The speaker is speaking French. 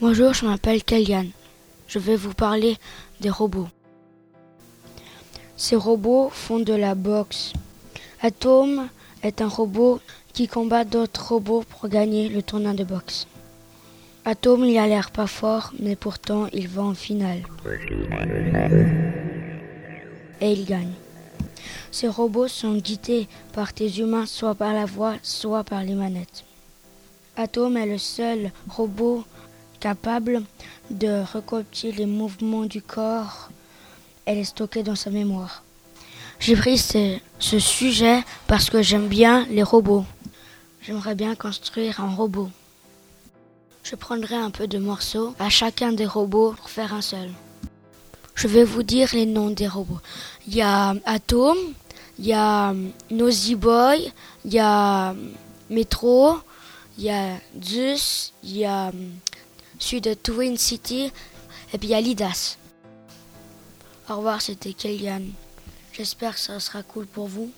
Bonjour, je m'appelle Kellyanne. Je vais vous parler des robots. Ces robots font de la boxe. Atom est un robot qui combat d'autres robots pour gagner le tournoi de boxe. Atom, il a l'air pas fort, mais pourtant il va en finale. Et il gagne. Ces robots sont guidés par des humains, soit par la voix, soit par les manettes. Atom est le seul robot capable de recopier les mouvements du corps et les stocker dans sa mémoire. J'ai pris ce, sujet parce que j'aime bien les robots. J'aimerais bien construire un robot. Je prendrai un peu de morceaux à chacun des robots pour faire un seul. Je vais vous dire les noms des robots. Il y a Atom, il y a Nosy il y a Metro, il y a Zeus, il y a celui de Twin City et puis il y a Lidas. Au revoir, c'était Kellyanne. J'espère que ça sera cool pour vous.